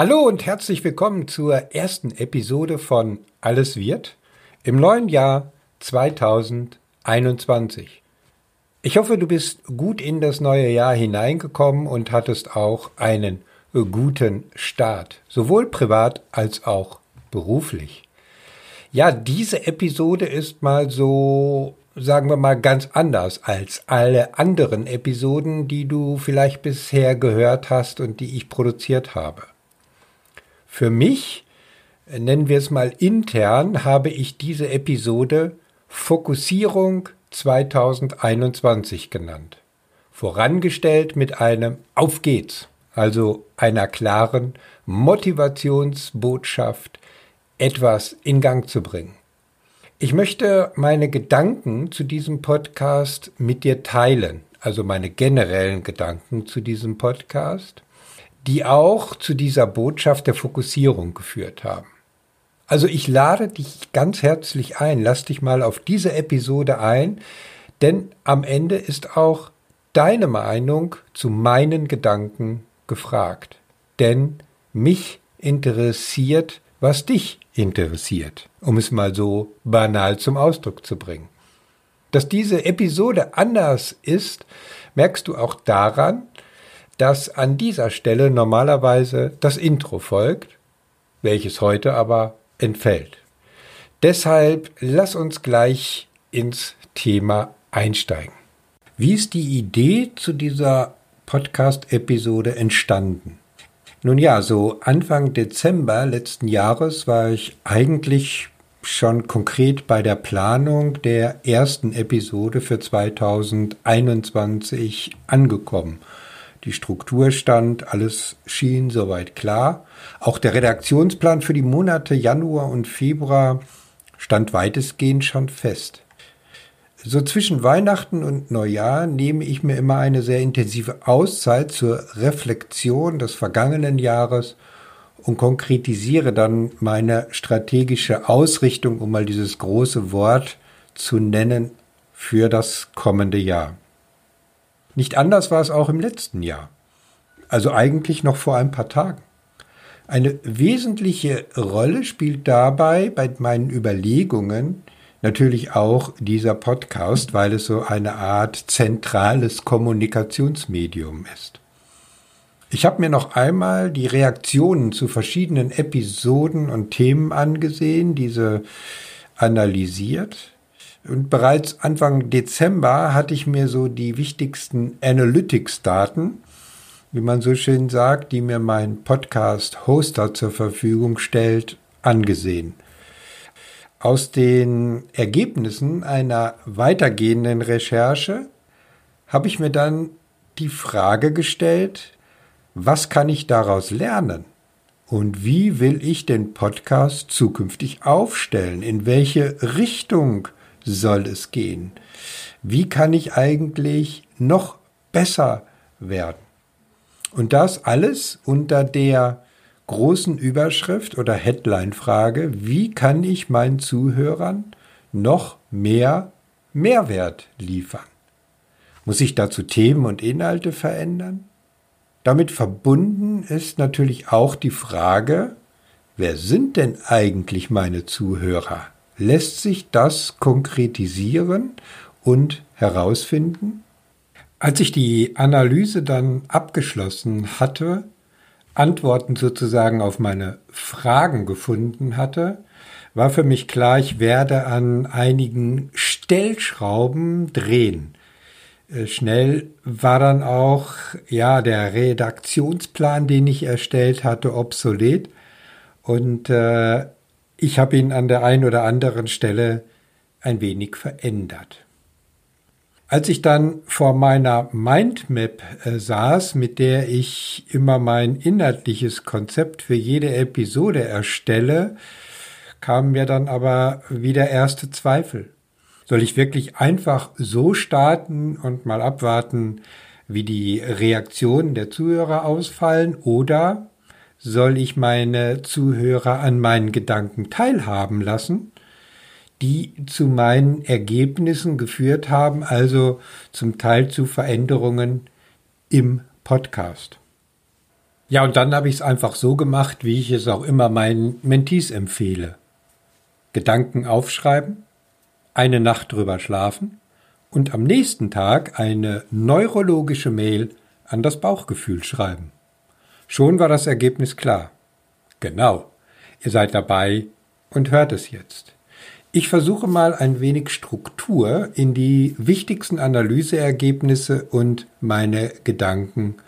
Hallo und herzlich willkommen zur ersten Episode von Alles wird im neuen Jahr 2021. Ich hoffe, du bist gut in das neue Jahr hineingekommen und hattest auch einen guten Start, sowohl privat als auch beruflich. Ja, diese Episode ist mal so, sagen wir mal, ganz anders als alle anderen Episoden, die du vielleicht bisher gehört hast und die ich produziert habe. Für mich, äh, nennen wir es mal intern, habe ich diese Episode Fokussierung 2021 genannt. Vorangestellt mit einem Auf geht's, also einer klaren Motivationsbotschaft, etwas in Gang zu bringen. Ich möchte meine Gedanken zu diesem Podcast mit dir teilen, also meine generellen Gedanken zu diesem Podcast die auch zu dieser Botschaft der Fokussierung geführt haben. Also ich lade dich ganz herzlich ein, lass dich mal auf diese Episode ein, denn am Ende ist auch deine Meinung zu meinen Gedanken gefragt. Denn mich interessiert, was dich interessiert, um es mal so banal zum Ausdruck zu bringen. Dass diese Episode anders ist, merkst du auch daran, dass an dieser Stelle normalerweise das Intro folgt, welches heute aber entfällt. Deshalb lass uns gleich ins Thema einsteigen. Wie ist die Idee zu dieser Podcast-Episode entstanden? Nun ja, so Anfang Dezember letzten Jahres war ich eigentlich schon konkret bei der Planung der ersten Episode für 2021 angekommen die Struktur stand, alles schien soweit klar. Auch der Redaktionsplan für die Monate Januar und Februar stand weitestgehend schon fest. So zwischen Weihnachten und Neujahr nehme ich mir immer eine sehr intensive Auszeit zur Reflexion des vergangenen Jahres und konkretisiere dann meine strategische Ausrichtung, um mal dieses große Wort zu nennen, für das kommende Jahr. Nicht anders war es auch im letzten Jahr. Also eigentlich noch vor ein paar Tagen. Eine wesentliche Rolle spielt dabei bei meinen Überlegungen natürlich auch dieser Podcast, weil es so eine Art zentrales Kommunikationsmedium ist. Ich habe mir noch einmal die Reaktionen zu verschiedenen Episoden und Themen angesehen, diese analysiert und bereits Anfang Dezember hatte ich mir so die wichtigsten Analytics-Daten, wie man so schön sagt, die mir mein Podcast-Hoster zur Verfügung stellt, angesehen. Aus den Ergebnissen einer weitergehenden Recherche habe ich mir dann die Frage gestellt, was kann ich daraus lernen? Und wie will ich den Podcast zukünftig aufstellen? In welche Richtung soll es gehen? Wie kann ich eigentlich noch besser werden? Und das alles unter der großen Überschrift oder Headline-Frage, wie kann ich meinen Zuhörern noch mehr Mehrwert liefern? Muss ich dazu Themen und Inhalte verändern? Damit verbunden ist natürlich auch die Frage, wer sind denn eigentlich meine Zuhörer? Lässt sich das konkretisieren und herausfinden? Als ich die Analyse dann abgeschlossen hatte, Antworten sozusagen auf meine Fragen gefunden hatte, war für mich klar, ich werde an einigen Stellschrauben drehen. Äh, schnell war dann auch, ja, der Redaktionsplan, den ich erstellt hatte, obsolet. Und äh, ich habe ihn an der einen oder anderen Stelle ein wenig verändert. Als ich dann vor meiner Mindmap äh, saß, mit der ich immer mein inhaltliches Konzept für jede Episode erstelle, kamen mir dann aber wieder erste Zweifel. Soll ich wirklich einfach so starten und mal abwarten, wie die Reaktionen der Zuhörer ausfallen, oder soll ich meine Zuhörer an meinen Gedanken teilhaben lassen, die zu meinen Ergebnissen geführt haben, also zum Teil zu Veränderungen im Podcast. Ja, und dann habe ich es einfach so gemacht, wie ich es auch immer meinen Mentees empfehle. Gedanken aufschreiben, eine Nacht drüber schlafen und am nächsten Tag eine neurologische Mail an das Bauchgefühl schreiben. Schon war das Ergebnis klar. Genau, ihr seid dabei und hört es jetzt. Ich versuche mal ein wenig Struktur in die wichtigsten Analyseergebnisse und meine Gedanken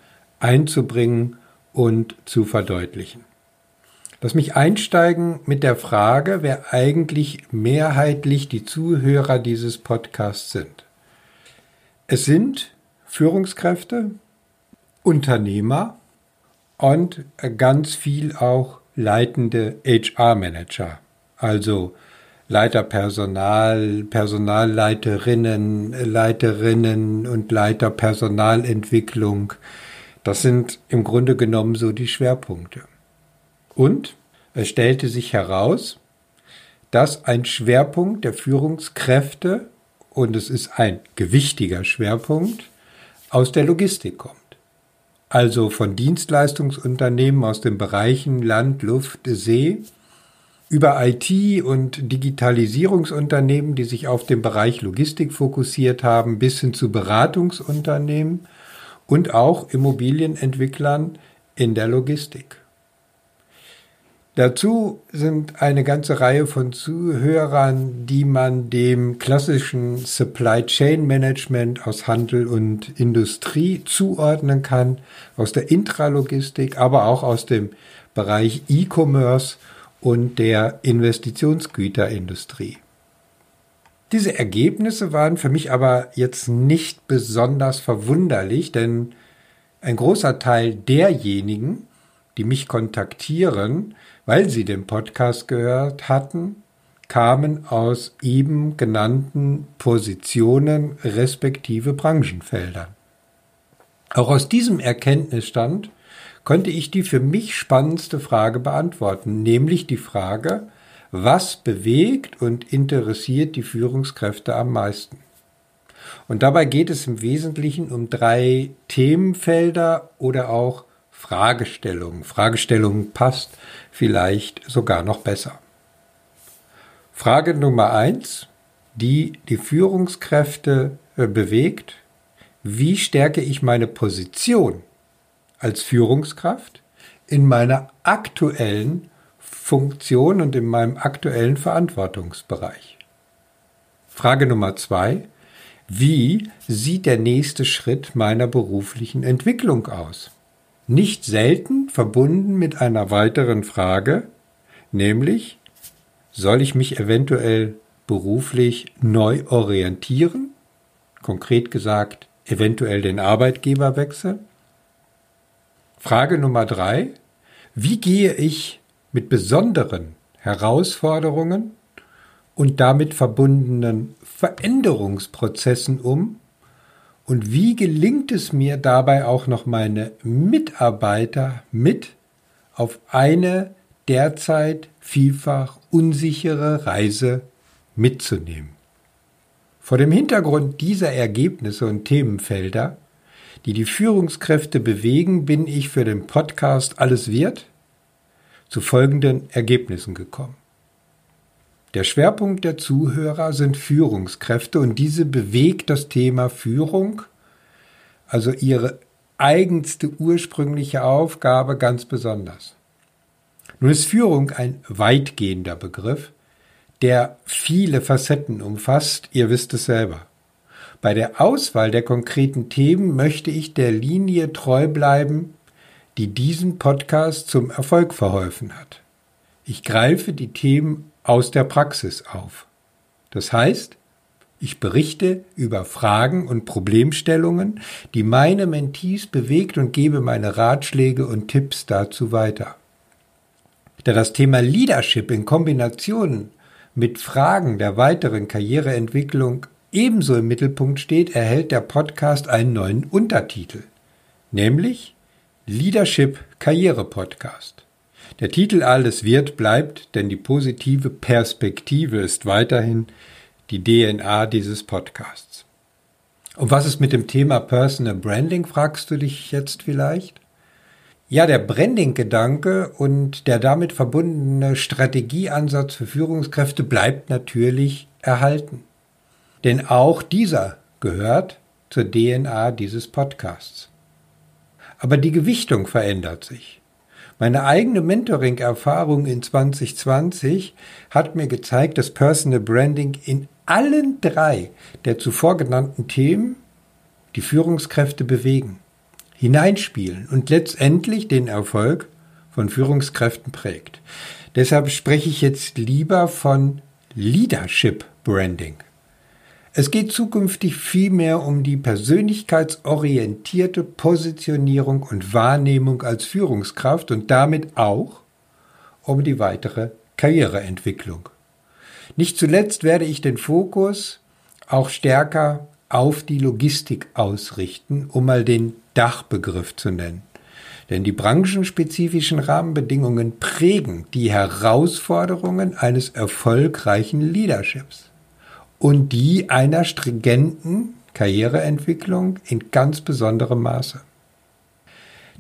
einzubringen und zu verdeutlichen. Lass mich einsteigen mit der Frage, wer eigentlich mehrheitlich die Zuhörer dieses Podcasts sind. Es sind Führungskräfte, Unternehmer und ganz viel auch leitende HR-Manager, also Leiter Personal, Personalleiterinnen, Leiterinnen und Leiter Personalentwicklung. Das sind im Grunde genommen so die Schwerpunkte. Und es stellte sich heraus, dass ein Schwerpunkt der Führungskräfte, und es ist ein gewichtiger Schwerpunkt, aus der Logistik kommt. Also von Dienstleistungsunternehmen aus den Bereichen Land, Luft, See, über IT- und Digitalisierungsunternehmen, die sich auf den Bereich Logistik fokussiert haben, bis hin zu Beratungsunternehmen und auch Immobilienentwicklern in der Logistik. Dazu sind eine ganze Reihe von Zuhörern, die man dem klassischen Supply Chain Management aus Handel und Industrie zuordnen kann, aus der Intralogistik, aber auch aus dem Bereich E-Commerce und der Investitionsgüterindustrie. Diese Ergebnisse waren für mich aber jetzt nicht besonders verwunderlich, denn ein großer Teil derjenigen, die mich kontaktieren, weil sie den Podcast gehört hatten, kamen aus eben genannten Positionen respektive Branchenfeldern. Auch aus diesem Erkenntnisstand konnte ich die für mich spannendste Frage beantworten, nämlich die Frage, was bewegt und interessiert die Führungskräfte am meisten? Und dabei geht es im Wesentlichen um drei Themenfelder oder auch Fragestellungen. Fragestellungen passt vielleicht sogar noch besser. Frage Nummer eins, die die Führungskräfte äh, bewegt. Wie stärke ich meine Position als Führungskraft in meiner aktuellen Funktion und in meinem aktuellen Verantwortungsbereich. Frage Nummer zwei. Wie sieht der nächste Schritt meiner beruflichen Entwicklung aus? Nicht selten verbunden mit einer weiteren Frage, nämlich, soll ich mich eventuell beruflich neu orientieren? Konkret gesagt, eventuell den Arbeitgeber wechseln? Frage Nummer drei. Wie gehe ich mit besonderen Herausforderungen und damit verbundenen Veränderungsprozessen um? Und wie gelingt es mir dabei auch noch meine Mitarbeiter mit auf eine derzeit vielfach unsichere Reise mitzunehmen? Vor dem Hintergrund dieser Ergebnisse und Themenfelder die die Führungskräfte bewegen, bin ich für den Podcast Alles wird zu folgenden Ergebnissen gekommen. Der Schwerpunkt der Zuhörer sind Führungskräfte und diese bewegt das Thema Führung, also ihre eigenste ursprüngliche Aufgabe ganz besonders. Nun ist Führung ein weitgehender Begriff, der viele Facetten umfasst, ihr wisst es selber. Bei der Auswahl der konkreten Themen möchte ich der Linie treu bleiben, die diesen Podcast zum Erfolg verholfen hat. Ich greife die Themen aus der Praxis auf. Das heißt, ich berichte über Fragen und Problemstellungen, die meine Mentees bewegt und gebe meine Ratschläge und Tipps dazu weiter. Da das Thema Leadership in Kombination mit Fragen der weiteren Karriereentwicklung ebenso im Mittelpunkt steht, erhält der Podcast einen neuen Untertitel, nämlich Leadership Karriere Podcast. Der Titel Alles wird bleibt, denn die positive Perspektive ist weiterhin die DNA dieses Podcasts. Und was ist mit dem Thema Personal Branding, fragst du dich jetzt vielleicht? Ja, der Branding-Gedanke und der damit verbundene Strategieansatz für Führungskräfte bleibt natürlich erhalten. Denn auch dieser gehört zur DNA dieses Podcasts. Aber die Gewichtung verändert sich. Meine eigene Mentoring-Erfahrung in 2020 hat mir gezeigt, dass Personal Branding in allen drei der zuvor genannten Themen die Führungskräfte bewegen, hineinspielen und letztendlich den Erfolg von Führungskräften prägt. Deshalb spreche ich jetzt lieber von Leadership Branding. Es geht zukünftig vielmehr um die persönlichkeitsorientierte Positionierung und Wahrnehmung als Führungskraft und damit auch um die weitere Karriereentwicklung. Nicht zuletzt werde ich den Fokus auch stärker auf die Logistik ausrichten, um mal den Dachbegriff zu nennen. Denn die branchenspezifischen Rahmenbedingungen prägen die Herausforderungen eines erfolgreichen Leaderships und die einer stringenten Karriereentwicklung in ganz besonderem Maße.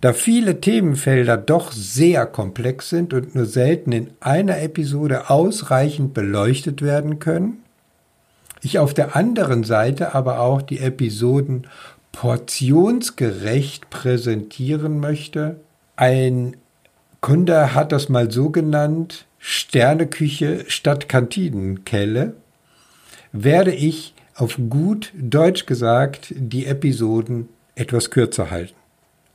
Da viele Themenfelder doch sehr komplex sind und nur selten in einer Episode ausreichend beleuchtet werden können, ich auf der anderen Seite aber auch die Episoden portionsgerecht präsentieren möchte. Ein Kunde hat das mal so genannt, Sterneküche statt Kantinenkelle werde ich auf gut Deutsch gesagt die Episoden etwas kürzer halten.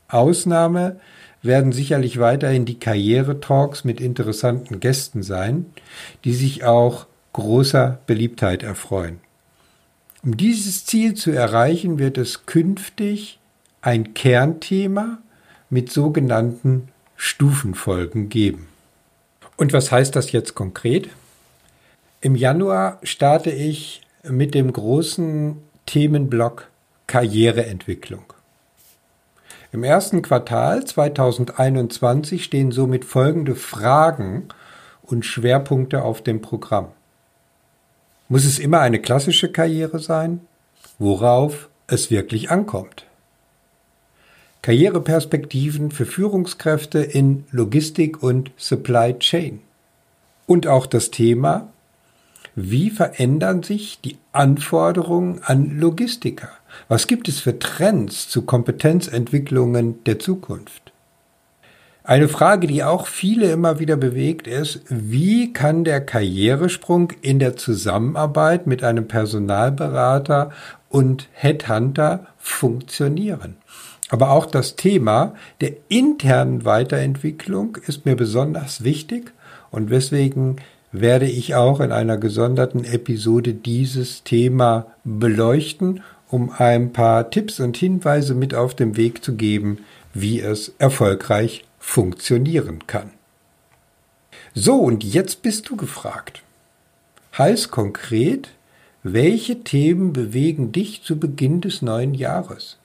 Ausnahme werden sicherlich weiterhin die Karriere-Talks mit interessanten Gästen sein, die sich auch großer Beliebtheit erfreuen. Um dieses Ziel zu erreichen, wird es künftig ein Kernthema mit sogenannten Stufenfolgen geben. Und was heißt das jetzt konkret? Im Januar starte ich mit dem großen Themenblock Karriereentwicklung. Im ersten Quartal 2021 stehen somit folgende Fragen und Schwerpunkte auf dem Programm. Muss es immer eine klassische Karriere sein? Worauf es wirklich ankommt. Karriereperspektiven für Führungskräfte in Logistik und Supply Chain. Und auch das Thema wie verändern sich die Anforderungen an Logistiker? Was gibt es für Trends zu Kompetenzentwicklungen der Zukunft? Eine Frage, die auch viele immer wieder bewegt, ist, wie kann der Karrieresprung in der Zusammenarbeit mit einem Personalberater und Headhunter funktionieren? Aber auch das Thema der internen Weiterentwicklung ist mir besonders wichtig und weswegen werde ich auch in einer gesonderten Episode dieses Thema beleuchten, um ein paar Tipps und Hinweise mit auf den Weg zu geben, wie es erfolgreich funktionieren kann. So, und jetzt bist du gefragt. Heißt konkret, welche Themen bewegen dich zu Beginn des neuen Jahres?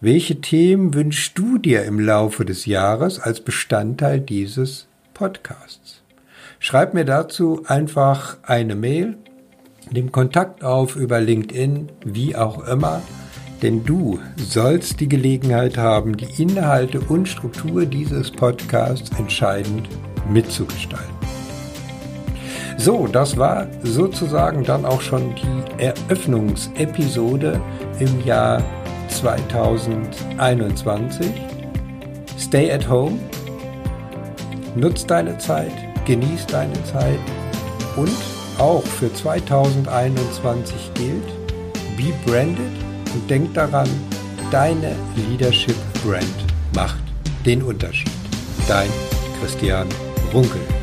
Welche Themen wünschst du dir im Laufe des Jahres als Bestandteil dieses Podcasts? Schreib mir dazu einfach eine Mail, nimm Kontakt auf über LinkedIn, wie auch immer, denn du sollst die Gelegenheit haben, die Inhalte und Struktur dieses Podcasts entscheidend mitzugestalten. So, das war sozusagen dann auch schon die Eröffnungsepisode im Jahr 2021. Stay at home, nutz deine Zeit, genieß deine Zeit und auch für 2021 gilt, be branded und denk daran, deine Leadership Brand macht den Unterschied. Dein Christian Runkel.